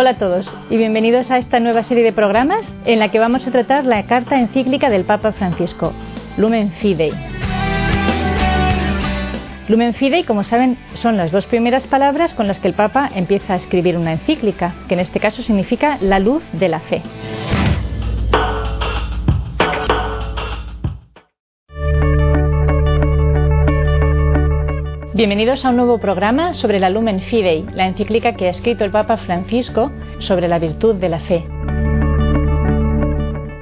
Hola a todos y bienvenidos a esta nueva serie de programas en la que vamos a tratar la carta encíclica del Papa Francisco, Lumen Fidei. Lumen Fidei, como saben, son las dos primeras palabras con las que el Papa empieza a escribir una encíclica, que en este caso significa la luz de la fe. Bienvenidos a un nuevo programa sobre la Lumen Fidei, la encíclica que ha escrito el Papa Francisco sobre la virtud de la fe.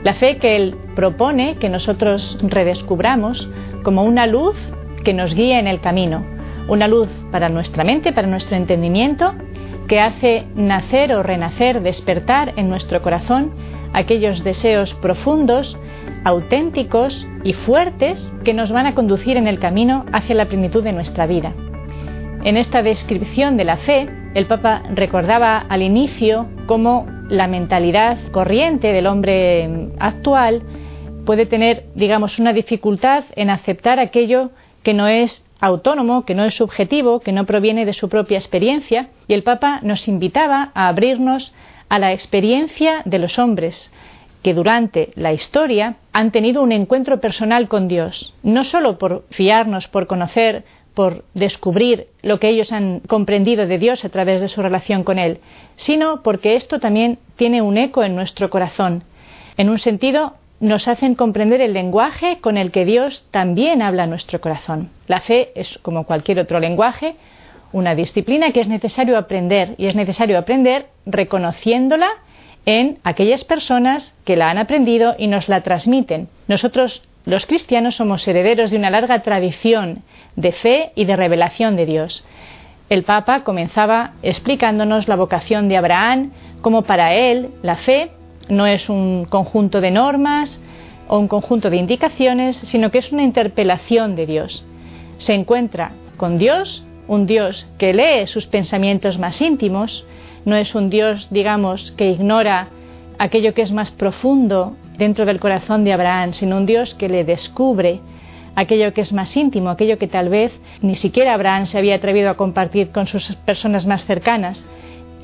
La fe que él propone que nosotros redescubramos como una luz que nos guía en el camino, una luz para nuestra mente, para nuestro entendimiento, que hace nacer o renacer, despertar en nuestro corazón aquellos deseos profundos, auténticos y fuertes que nos van a conducir en el camino hacia la plenitud de nuestra vida. En esta descripción de la fe, el Papa recordaba al inicio cómo la mentalidad corriente del hombre actual puede tener, digamos, una dificultad en aceptar aquello que no es autónomo, que no es subjetivo, que no proviene de su propia experiencia, y el Papa nos invitaba a abrirnos a la experiencia de los hombres, que durante la historia han tenido un encuentro personal con Dios, no solo por fiarnos, por conocer, por descubrir lo que ellos han comprendido de Dios a través de su relación con Él, sino porque esto también tiene un eco en nuestro corazón. En un sentido, nos hacen comprender el lenguaje con el que Dios también habla nuestro corazón. La fe es, como cualquier otro lenguaje, una disciplina que es necesario aprender y es necesario aprender reconociéndola en aquellas personas que la han aprendido y nos la transmiten. Nosotros, los cristianos, somos herederos de una larga tradición de fe y de revelación de Dios. El Papa comenzaba explicándonos la vocación de Abraham, como para él la fe no es un conjunto de normas o un conjunto de indicaciones, sino que es una interpelación de Dios. Se encuentra con Dios, un Dios que lee sus pensamientos más íntimos, no es un Dios, digamos, que ignora aquello que es más profundo dentro del corazón de Abraham, sino un Dios que le descubre aquello que es más íntimo, aquello que tal vez ni siquiera Abraham se había atrevido a compartir con sus personas más cercanas,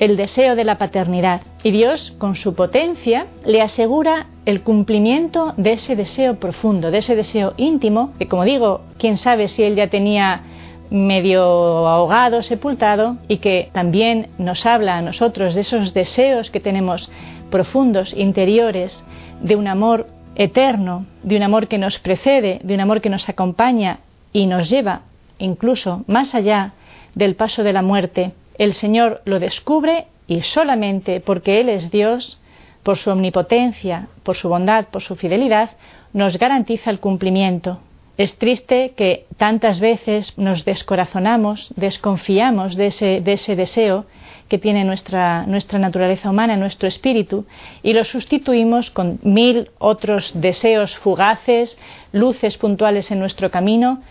el deseo de la paternidad. Y Dios, con su potencia, le asegura el cumplimiento de ese deseo profundo, de ese deseo íntimo, que como digo, quién sabe si él ya tenía medio ahogado, sepultado, y que también nos habla a nosotros de esos deseos que tenemos profundos, interiores, de un amor eterno, de un amor que nos precede, de un amor que nos acompaña y nos lleva incluso más allá del paso de la muerte. El Señor lo descubre y solamente porque Él es Dios, por su omnipotencia, por su bondad, por su fidelidad, nos garantiza el cumplimiento. Es triste que tantas veces nos descorazonamos, desconfiamos de ese, deseo que tiene nuestra, nuestra naturaleza humana, nuestro espíritu, y lo sustituimos con mil otros deseos fugaces, luces puntuales en nuestro camino,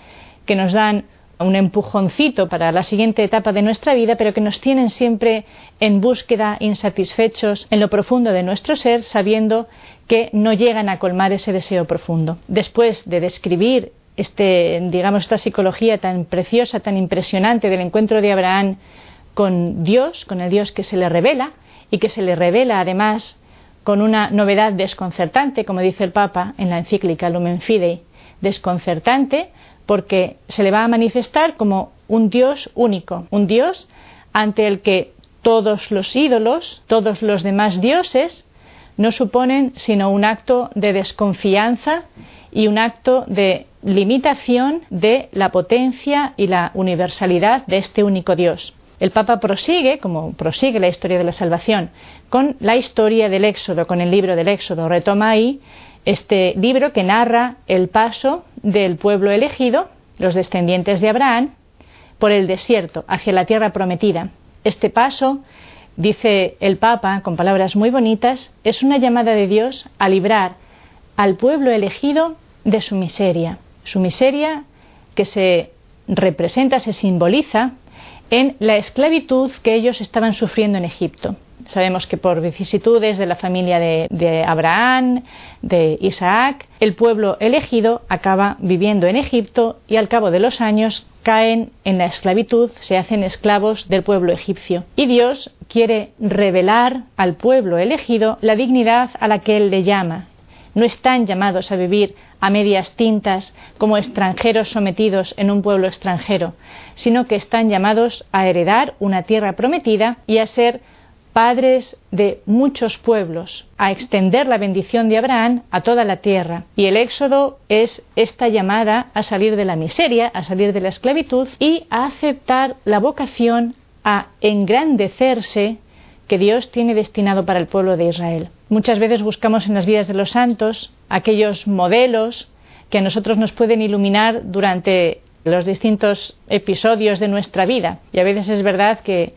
que nos dan un empujoncito para la siguiente etapa de nuestra vida, pero que nos tienen siempre en búsqueda, insatisfechos en lo profundo de nuestro ser, sabiendo que no llegan a colmar ese deseo profundo. Después de describir este, digamos, esta psicología tan preciosa, tan impresionante del encuentro de Abraham con Dios, con el Dios que se le revela y que se le revela además con una novedad desconcertante, como dice el Papa en la encíclica Lumen Fidei, desconcertante porque se le va a manifestar como un Dios único, un Dios ante el que todos los ídolos, todos los demás dioses, no suponen sino un acto de desconfianza y un acto de limitación de la potencia y la universalidad de este único Dios. El Papa prosigue, como prosigue la historia de la salvación, con la historia del Éxodo, con el libro del Éxodo. Retoma ahí este libro que narra el paso del pueblo elegido, los descendientes de Abraham, por el desierto hacia la tierra prometida. Este paso, dice el Papa con palabras muy bonitas, es una llamada de Dios a librar al pueblo elegido de su miseria. Su miseria que se representa, se simboliza en la esclavitud que ellos estaban sufriendo en Egipto. Sabemos que por vicisitudes de la familia de, Abraham, de Isaac, el pueblo elegido acaba viviendo en Egipto y al cabo de los años caen en la esclavitud, se hacen esclavos del pueblo egipcio. Y Dios quiere revelar al pueblo elegido la dignidad a la que Él le llama. No están llamados a vivir a medias tintas como extranjeros sometidos en un pueblo extranjero, sino que están llamados a heredar una tierra prometida y a ser padres de muchos pueblos, a extender la bendición de Abraham a toda la tierra. Y el éxodo es esta llamada a salir de la miseria, a salir de la esclavitud y a aceptar la vocación a engrandecerse que Dios tiene destinado para el pueblo de Israel. Muchas veces buscamos en las vidas de los santos aquellos modelos que a nosotros nos pueden iluminar durante los distintos episodios de nuestra vida. Y a veces es verdad que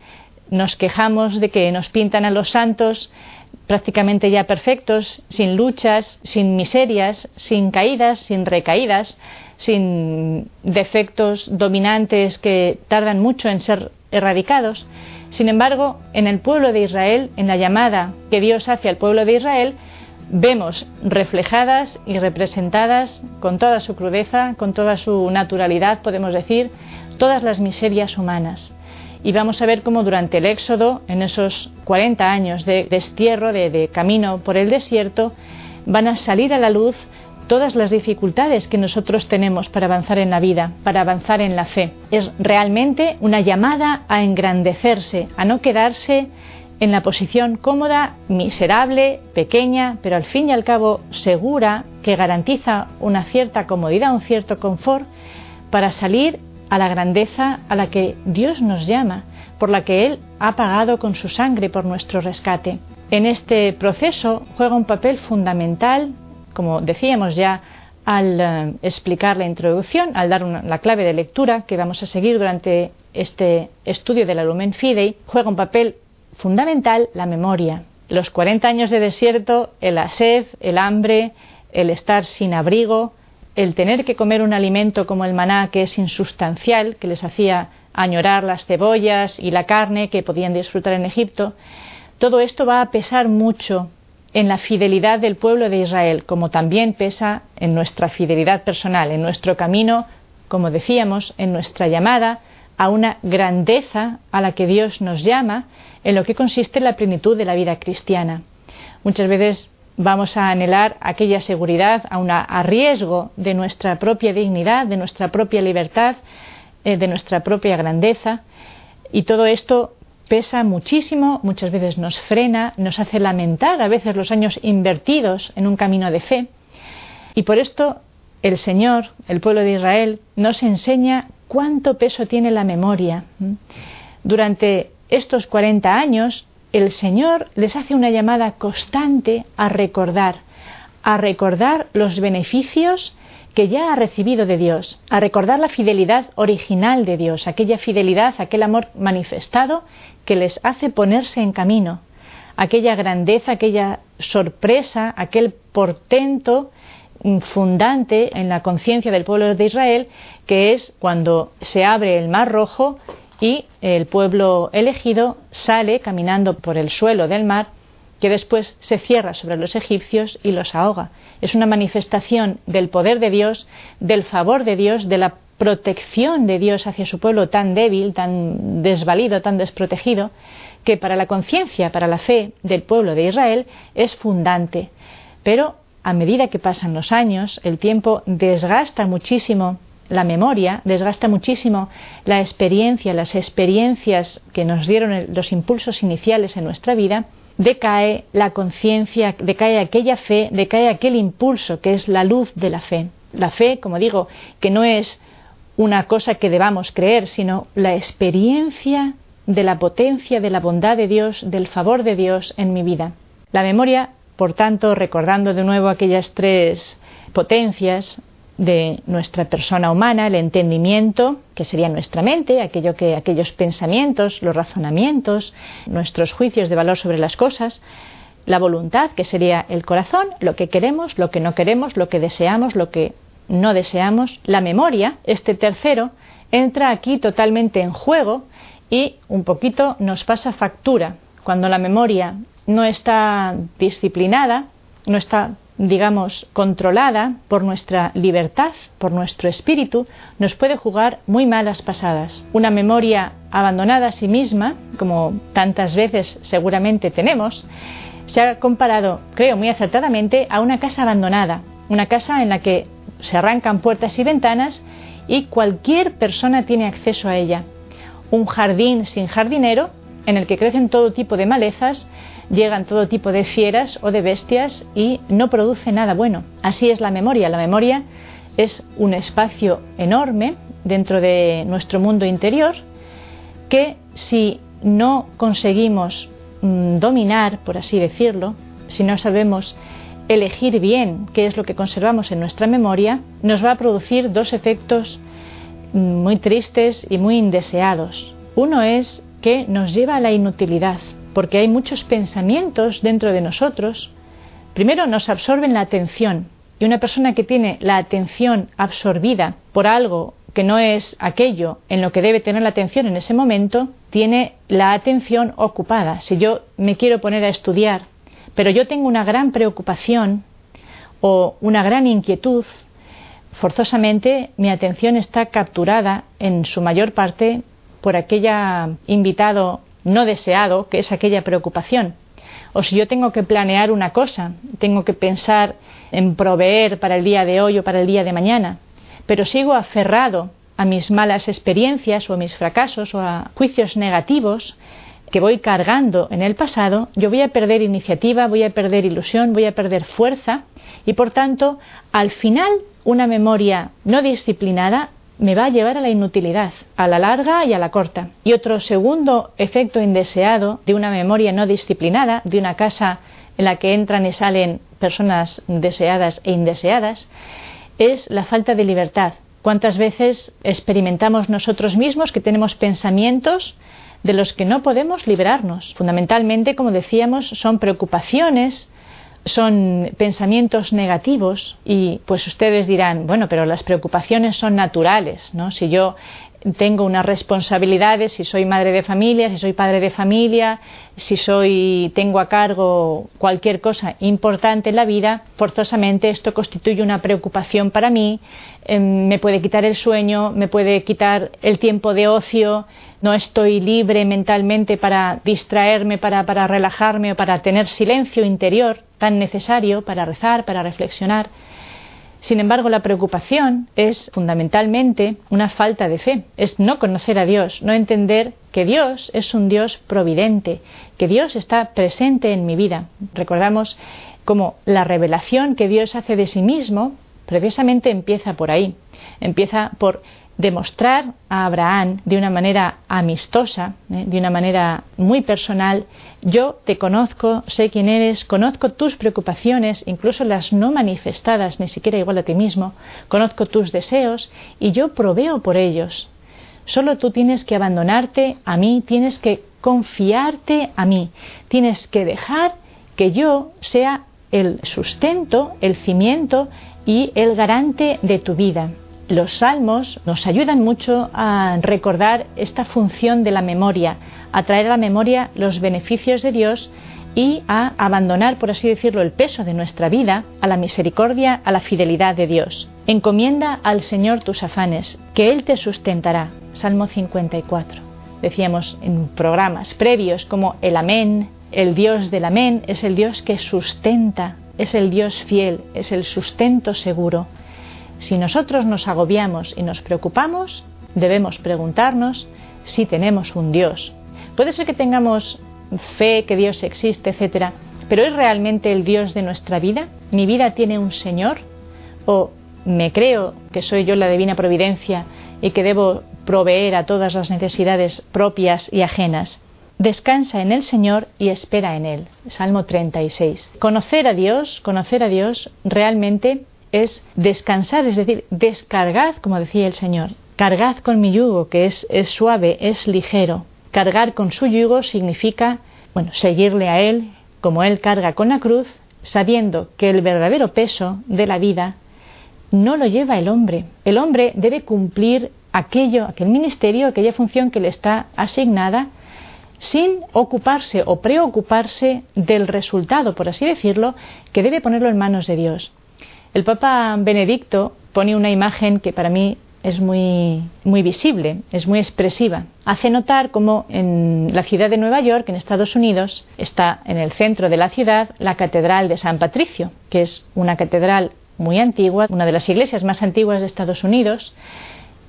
nos quejamos de que nos pintan a los santos prácticamente ya perfectos, sin luchas, sin miserias, sin caídas, sin recaídas, sin defectos dominantes que tardan mucho en ser erradicados. Sin embargo, en el pueblo de Israel, en la llamada que Dios hace al pueblo de Israel, vemos reflejadas y representadas con toda su crudeza, con toda su naturalidad, podemos decir, todas las miserias humanas y vamos a ver cómo durante el éxodo, en esos 40 años de destierro, de, camino por el desierto, van a salir a la luz todas las dificultades que nosotros tenemos para avanzar en la vida, para avanzar en la fe. Es realmente una llamada a engrandecerse, a no quedarse en la posición cómoda, miserable, pequeña, pero al fin y al cabo segura, que garantiza una cierta comodidad, un cierto confort, para salir a la grandeza a la que Dios nos llama, por la que Él ha pagado con su sangre por nuestro rescate. En este proceso juega un papel fundamental, como decíamos ya al eh, explicar la introducción, al dar la clave de lectura que vamos a seguir durante este estudio de la Lumen Fidei, juega un papel fundamental la memoria. Los 40 años de desierto, el sed, el hambre, el estar sin abrigo, el tener que comer un alimento como el maná que es insustancial, que les hacía añorar las cebollas y la carne que podían disfrutar en Egipto, todo esto va a pesar mucho en la fidelidad del pueblo de Israel, como también pesa en nuestra fidelidad personal, en nuestro camino, como decíamos, en nuestra llamada a una grandeza a la que Dios nos llama, en lo que consiste la plenitud de la vida cristiana. Muchas veces vamos a anhelar aquella seguridad a, riesgo de nuestra propia dignidad, de nuestra propia libertad, eh, de nuestra propia grandeza. Y todo esto pesa muchísimo, muchas veces nos frena, nos hace lamentar a veces los años invertidos en un camino de fe. Y por esto el Señor, el pueblo de Israel, nos enseña cuánto peso tiene la memoria. Durante estos 40 años, el Señor les hace una llamada constante a recordar, a recordar los beneficios que ya ha recibido de Dios, a recordar la fidelidad original de Dios, aquella fidelidad, aquel amor manifestado que les hace ponerse en camino, aquella grandeza, aquella sorpresa, aquel portento fundante en la conciencia del pueblo de Israel, que es cuando se abre el mar rojo y el pueblo elegido sale caminando por el suelo del mar que después se cierra sobre los egipcios y los ahoga. Es una manifestación del poder de Dios, del favor de Dios, de la protección de Dios hacia su pueblo tan débil, tan desvalido, tan desprotegido, que para la conciencia, para la fe del pueblo de Israel es fundante. Pero a medida que pasan los años, el tiempo desgasta muchísimo la memoria, desgasta muchísimo la experiencia, las experiencias que nos dieron los impulsos iniciales en nuestra vida, decae la conciencia, decae aquella fe, decae aquel impulso que es la luz de la fe. La fe, como digo, que no es una cosa que debamos creer, sino la experiencia de la potencia, de la bondad de Dios, del favor de Dios en mi vida. La memoria, por tanto, recordando de nuevo aquellas tres potencias, de nuestra persona humana, el entendimiento, que sería nuestra mente, aquello que, aquellos pensamientos, los razonamientos, nuestros juicios de valor sobre las cosas, la voluntad, que sería el corazón, lo que queremos, lo que no queremos, lo que deseamos, lo que no deseamos, la memoria, este tercero, entra aquí totalmente en juego y un poquito nos pasa factura. Cuando la memoria no está disciplinada, no está digamos, controlada por nuestra libertad, por nuestro espíritu, nos puede jugar muy malas pasadas. Una memoria abandonada a sí misma, como tantas veces seguramente tenemos, se ha comparado, creo muy acertadamente, a una casa abandonada, una casa en la que se arrancan puertas y ventanas y cualquier persona tiene acceso a ella. Un jardín sin jardinero en el que crecen todo tipo de malezas, llegan todo tipo de fieras o de bestias y no produce nada bueno. Así es la memoria. La memoria es un espacio enorme dentro de nuestro mundo interior que si no conseguimos mm, dominar, por así decirlo, si no sabemos elegir bien qué es lo que conservamos en nuestra memoria, nos va a producir dos efectos mm, muy tristes y muy indeseados. Uno es que nos lleva a la inutilidad, porque hay muchos pensamientos dentro de nosotros. Primero nos absorben la atención y una persona que tiene la atención absorbida por algo que no es aquello en lo que debe tener la atención en ese momento, tiene la atención ocupada. Si yo me quiero poner a estudiar, pero yo tengo una gran preocupación o una gran inquietud, forzosamente mi atención está capturada en su mayor parte por aquella invitado no deseado, que es aquella preocupación. O si yo tengo que planear una cosa, tengo que pensar en proveer para el día de hoy o para el día de mañana, pero sigo aferrado a mis malas experiencias o a mis fracasos o a juicios negativos que voy cargando en el pasado, yo voy a perder iniciativa, voy a perder ilusión, voy a perder fuerza y por tanto, al final, una memoria no disciplinada me va a llevar a la inutilidad, a la larga y a la corta. Y otro segundo efecto indeseado de una memoria no disciplinada, de una casa en la que entran y salen personas deseadas e indeseadas, es la falta de libertad. ¿Cuántas veces experimentamos nosotros mismos que tenemos pensamientos de los que no podemos librarnos? Fundamentalmente, como decíamos, son preocupaciones, son pensamientos negativos y pues ustedes dirán, bueno, pero las preocupaciones son naturales, ¿no? Si yo tengo unas responsabilidades, si soy madre de familia, si soy padre de familia, si soy tengo a cargo cualquier cosa importante en la vida, forzosamente esto constituye una preocupación para mí, em, me puede quitar el sueño, me puede quitar el tiempo de ocio, no estoy libre mentalmente para distraerme, para, para relajarme o para tener silencio interior tan necesario para rezar, para reflexionar. Sin embargo, la preocupación es fundamentalmente una falta de fe, es no conocer a Dios, no entender que Dios es un Dios providente, que Dios está presente en mi vida. Recordamos como la revelación que Dios hace de sí mismo precisamente empieza por ahí, empieza por demostrar a Abraham de una manera amistosa, ¿eh? de una manera muy personal, yo te conozco, sé quién eres, conozco tus preocupaciones, incluso las no manifestadas, ni siquiera igual a ti mismo, conozco tus deseos y yo proveo por ellos. Solo tú tienes que abandonarte a mí, tienes que confiarte a mí, tienes que dejar que yo sea el sustento, el cimiento y el garante de tu vida los salmos nos ayudan mucho a recordar esta función de la memoria, a traer a la memoria los beneficios de Dios y a abandonar, por así decirlo, el peso de nuestra vida a la misericordia, a la fidelidad de Dios. Encomienda al Señor tus afanes, que Él te sustentará. Salmo 54. Decíamos en programas previos como el Amén, el Dios del Amén es el Dios que sustenta, es el Dios fiel, es el sustento seguro. Si nosotros nos agobiamos y nos preocupamos, debemos preguntarnos si tenemos un Dios. Puede ser que tengamos fe que Dios existe, etcétera, pero ¿es realmente el Dios de nuestra vida? ¿Mi vida tiene un Señor? ¿O me creo que soy yo la divina providencia y que debo proveer a todas las necesidades propias y ajenas? Descansa en el Señor y espera en Él. Salmo 36. Conocer a Dios, conocer a Dios realmente es descansar, es decir, descargad, como decía el Señor, cargad con mi yugo, que es, es suave, es ligero. Cargar con su yugo significa, bueno, seguirle a Él, como Él carga con la cruz, sabiendo que el verdadero peso de la vida no lo lleva el hombre. El hombre debe cumplir aquello, aquel ministerio, aquella función que le está asignada, sin ocuparse o preocuparse del resultado, por así decirlo, que debe ponerlo en manos de Dios. El Papa Benedicto pone una imagen que para mí es muy, muy visible, es muy expresiva. Hace notar cómo en la ciudad de Nueva York, en Estados Unidos, está en el centro de la ciudad la Catedral de San Patricio, que es una catedral muy antigua, una de las iglesias más antiguas de Estados Unidos,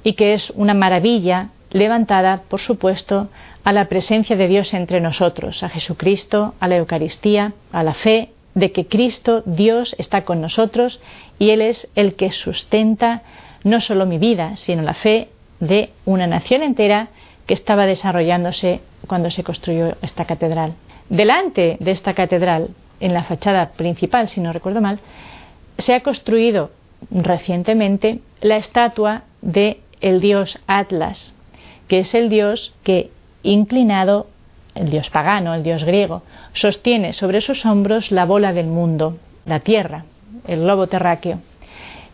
y que es una maravilla levantada, por supuesto, a la presencia de Dios entre nosotros, a Jesucristo, a la Eucaristía, a la fe de que Cristo, Dios, está con nosotros y Él es el que sustenta no solo mi vida, sino la fe de una nación entera que estaba desarrollándose cuando se construyó esta catedral. Delante de esta catedral, en la fachada principal, si no recuerdo mal, se ha construido recientemente la estatua de el dios Atlas, que es el dios que inclinado, el dios pagano, el dios griego, sostiene sobre sus hombros la bola del mundo, la tierra, el globo terráqueo.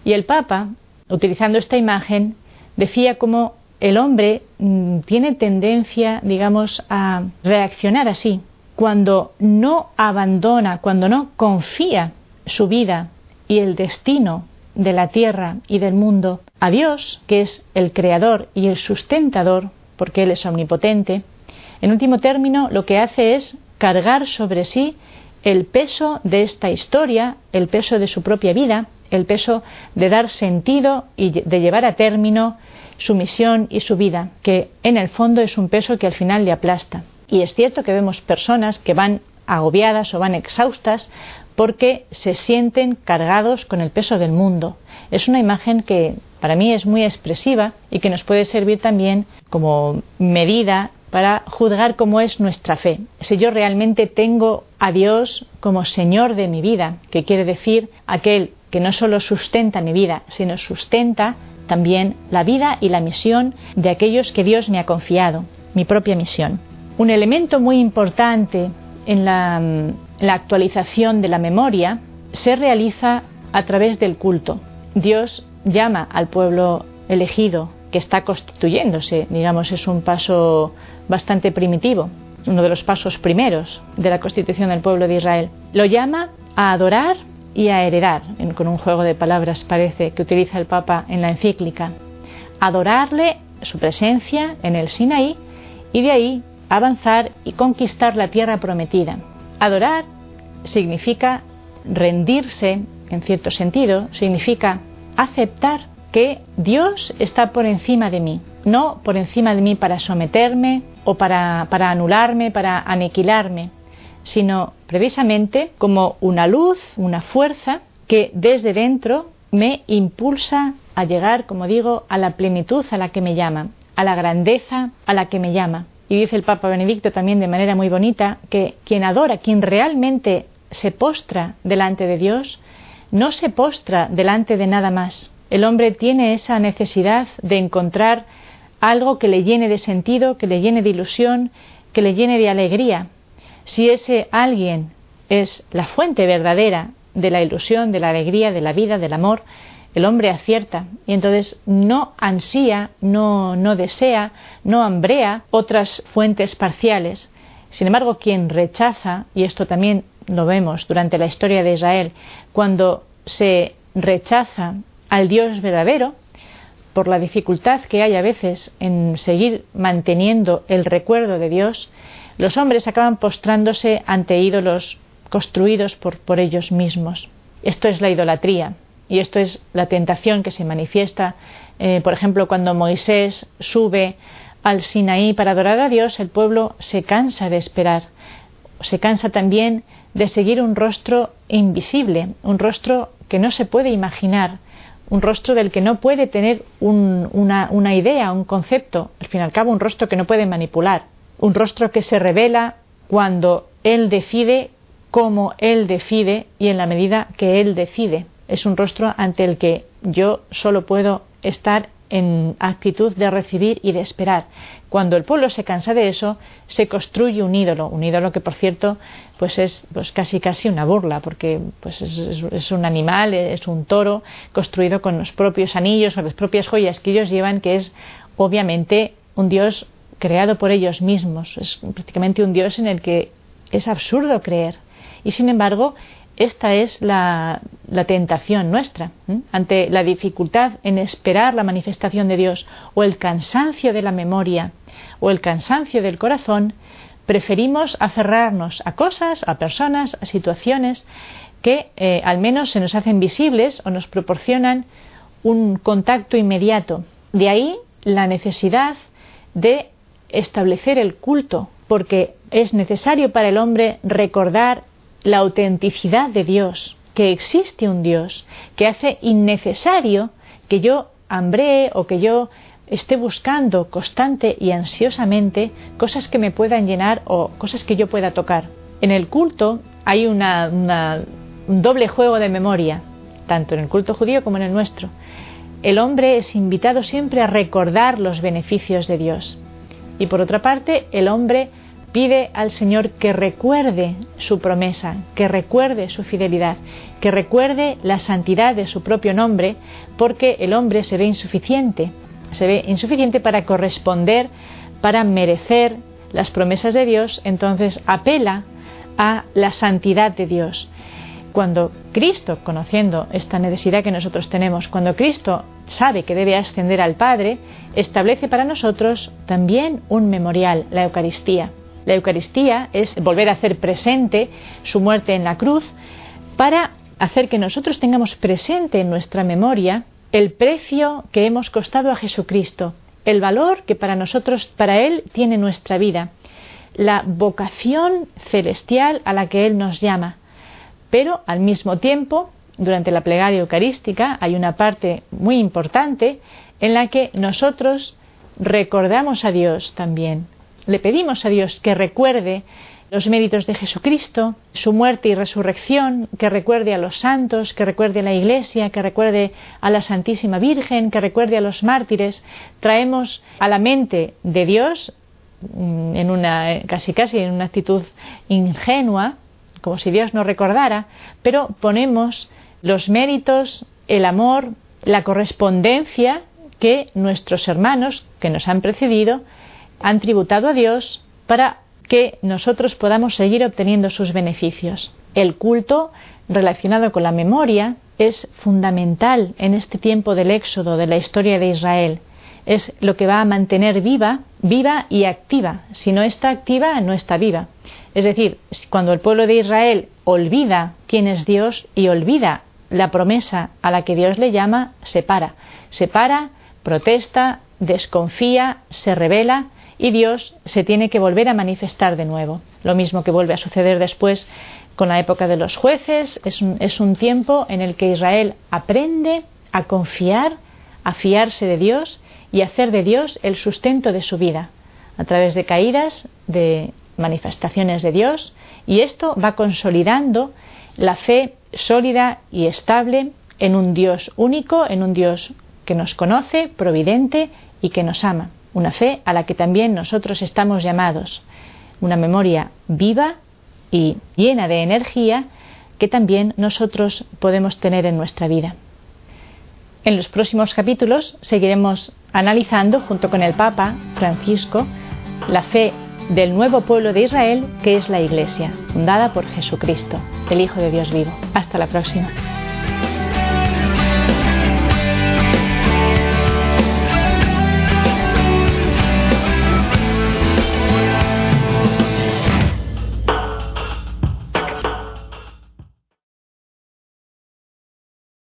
Y el Papa, utilizando esta imagen, decía cómo el hombre mm, tiene tendencia, digamos, a reaccionar así, cuando no abandona, cuando no confía su vida y el destino de la tierra y del mundo a Dios, que es el creador y el sustentador, porque Él es omnipotente, en último término lo que hace es cargar sobre sí el peso de esta historia, el peso de su propia vida, el peso de dar sentido y de llevar a término su misión y su vida, que en el fondo es un peso que al final le aplasta. Y es cierto que vemos personas que van agobiadas o van exhaustas porque se sienten cargados con el peso del mundo. Es una imagen que para mí es muy expresiva y que nos puede servir también como medida para juzgar cómo es nuestra fe. Si yo realmente tengo a Dios como Señor de mi vida, que quiere decir aquel que no solo sustenta mi vida, sino sustenta también la vida y la misión de aquellos que Dios me ha confiado, mi propia misión. Un elemento muy importante en la, la actualización de la memoria se realiza a través del culto. Dios llama al pueblo elegido que está constituyéndose, digamos, es un paso bastante primitivo, uno de los pasos primeros de la constitución del pueblo de Israel. Lo llama a adorar y a heredar, con un juego de palabras parece que utiliza el Papa en la encíclica. Adorarle su presencia en el Sinaí y de ahí avanzar y conquistar la tierra prometida. Adorar significa rendirse, en cierto sentido, significa aceptar que Dios está por encima de mí, no por encima de mí para someterme o para, anularme, para aniquilarme, sino precisamente como una luz, una fuerza que desde dentro me impulsa a llegar, como digo, a la plenitud a la que me llama, a la grandeza a la que me llama. Y dice el Papa Benedicto también de manera muy bonita que quien adora, quien realmente se postra delante de Dios, no se postra delante de nada más. El hombre tiene esa necesidad de encontrar algo que le llene de sentido, que le llene de ilusión, que le llene de alegría. Si ese alguien es la fuente verdadera de la ilusión, de la alegría, de la vida, del amor, el hombre acierta y entonces no ansía, no, no desea, no hambrea otras fuentes parciales. Sin embargo, quien rechaza, y esto también lo vemos durante la historia de Israel, cuando se rechaza al Dios verdadero, por la dificultad que hay a veces en seguir manteniendo el recuerdo de Dios, los hombres acaban postrándose ante ídolos construidos por, por ellos mismos. Esto es la idolatría y esto es la tentación que se manifiesta, eh, por ejemplo, cuando Moisés sube al Sinaí para adorar a Dios, el pueblo se cansa de esperar, se cansa también de seguir un rostro invisible, un rostro que no se puede imaginar, un rostro del que no puede tener una, una idea, un concepto, al fin y al cabo un rostro que no puede manipular, un rostro que se revela cuando Él decide, como Él decide y en la medida que Él decide. Es un rostro ante el que yo solo puedo estar en actitud de recibir y de esperar. Cuando el pueblo se cansa de eso, se construye un ídolo, un ídolo que por cierto pues es pues casi casi una burla, porque pues es, un animal, es un toro construido con los propios anillos o las propias joyas que ellos llevan, que es obviamente un dios creado por ellos mismos. Es prácticamente un Dios en el que es absurdo creer. Y sin embargo, esta es la, tentación nuestra. Ante la dificultad en esperar la manifestación de Dios o el cansancio de la memoria o el cansancio del corazón, preferimos aferrarnos a cosas, a personas, a situaciones que eh, al menos se nos hacen visibles o nos proporcionan un contacto inmediato. De ahí la necesidad de establecer el culto, porque es necesario para el hombre recordar la autenticidad de Dios, que existe un Dios, que hace innecesario que yo hambree o que yo esté buscando constante y ansiosamente cosas que me puedan llenar o cosas que yo pueda tocar. En el culto hay una, un doble juego de memoria, tanto en el culto judío como en el nuestro. El hombre es invitado siempre a recordar los beneficios de Dios. Y por otra parte, el hombre pide al Señor que recuerde su promesa, que recuerde su fidelidad, que recuerde la santidad de su propio nombre, porque el hombre se ve insuficiente, se ve insuficiente para corresponder, para merecer las promesas de Dios, entonces apela a la santidad de Dios. Cuando Cristo, conociendo esta necesidad que nosotros tenemos, cuando Cristo sabe que debe ascender al Padre, establece para nosotros también un memorial, la Eucaristía. La Eucaristía es volver a hacer presente su muerte en la cruz para hacer que nosotros tengamos presente en nuestra memoria el precio que hemos costado a Jesucristo, el valor que para nosotros, para Él, tiene nuestra vida, la vocación celestial a la que Él nos llama. Pero al mismo tiempo, durante la plegaria eucarística hay una parte muy importante en la que nosotros recordamos a Dios también. Le pedimos a Dios que recuerde los méritos de Jesucristo, su muerte y resurrección, que recuerde a los santos, que recuerde a la Iglesia, que recuerde a la Santísima Virgen, que recuerde a los mártires. Traemos a la mente de Dios, mm, en una, casi casi en una actitud ingenua, como si Dios no recordara, pero ponemos los méritos, el amor, la correspondencia que nuestros hermanos que nos han precedido han tributado a Dios para que nosotros podamos seguir obteniendo sus beneficios. El culto relacionado con la memoria es fundamental en este tiempo del éxodo de la historia de Israel. Es lo que va a mantener viva, viva y activa. Si no está activa, no está viva. Es decir, cuando el pueblo de Israel olvida quién es Dios y olvida la promesa a la que Dios le llama se para. Se para, protesta, desconfía, se revela y Dios se tiene que volver a manifestar de nuevo. Lo mismo que vuelve a suceder después con la época de los jueces. Es un, es un tiempo en el que Israel aprende a confiar, a fiarse de Dios y a hacer de Dios el sustento de su vida, a través de caídas, de manifestaciones de Dios, y esto va consolidando la fe sólida y estable en un Dios único, en un Dios que nos conoce, providente y que nos ama. Una fe a la que también nosotros estamos llamados. Una memoria viva y llena de energía que también nosotros podemos tener en nuestra vida. En los próximos capítulos seguiremos analizando, junto con el Papa Francisco, la fe del nuevo pueblo de Israel que es la Iglesia, fundada por Jesucristo, el Hijo de Dios vivo. Hasta la próxima.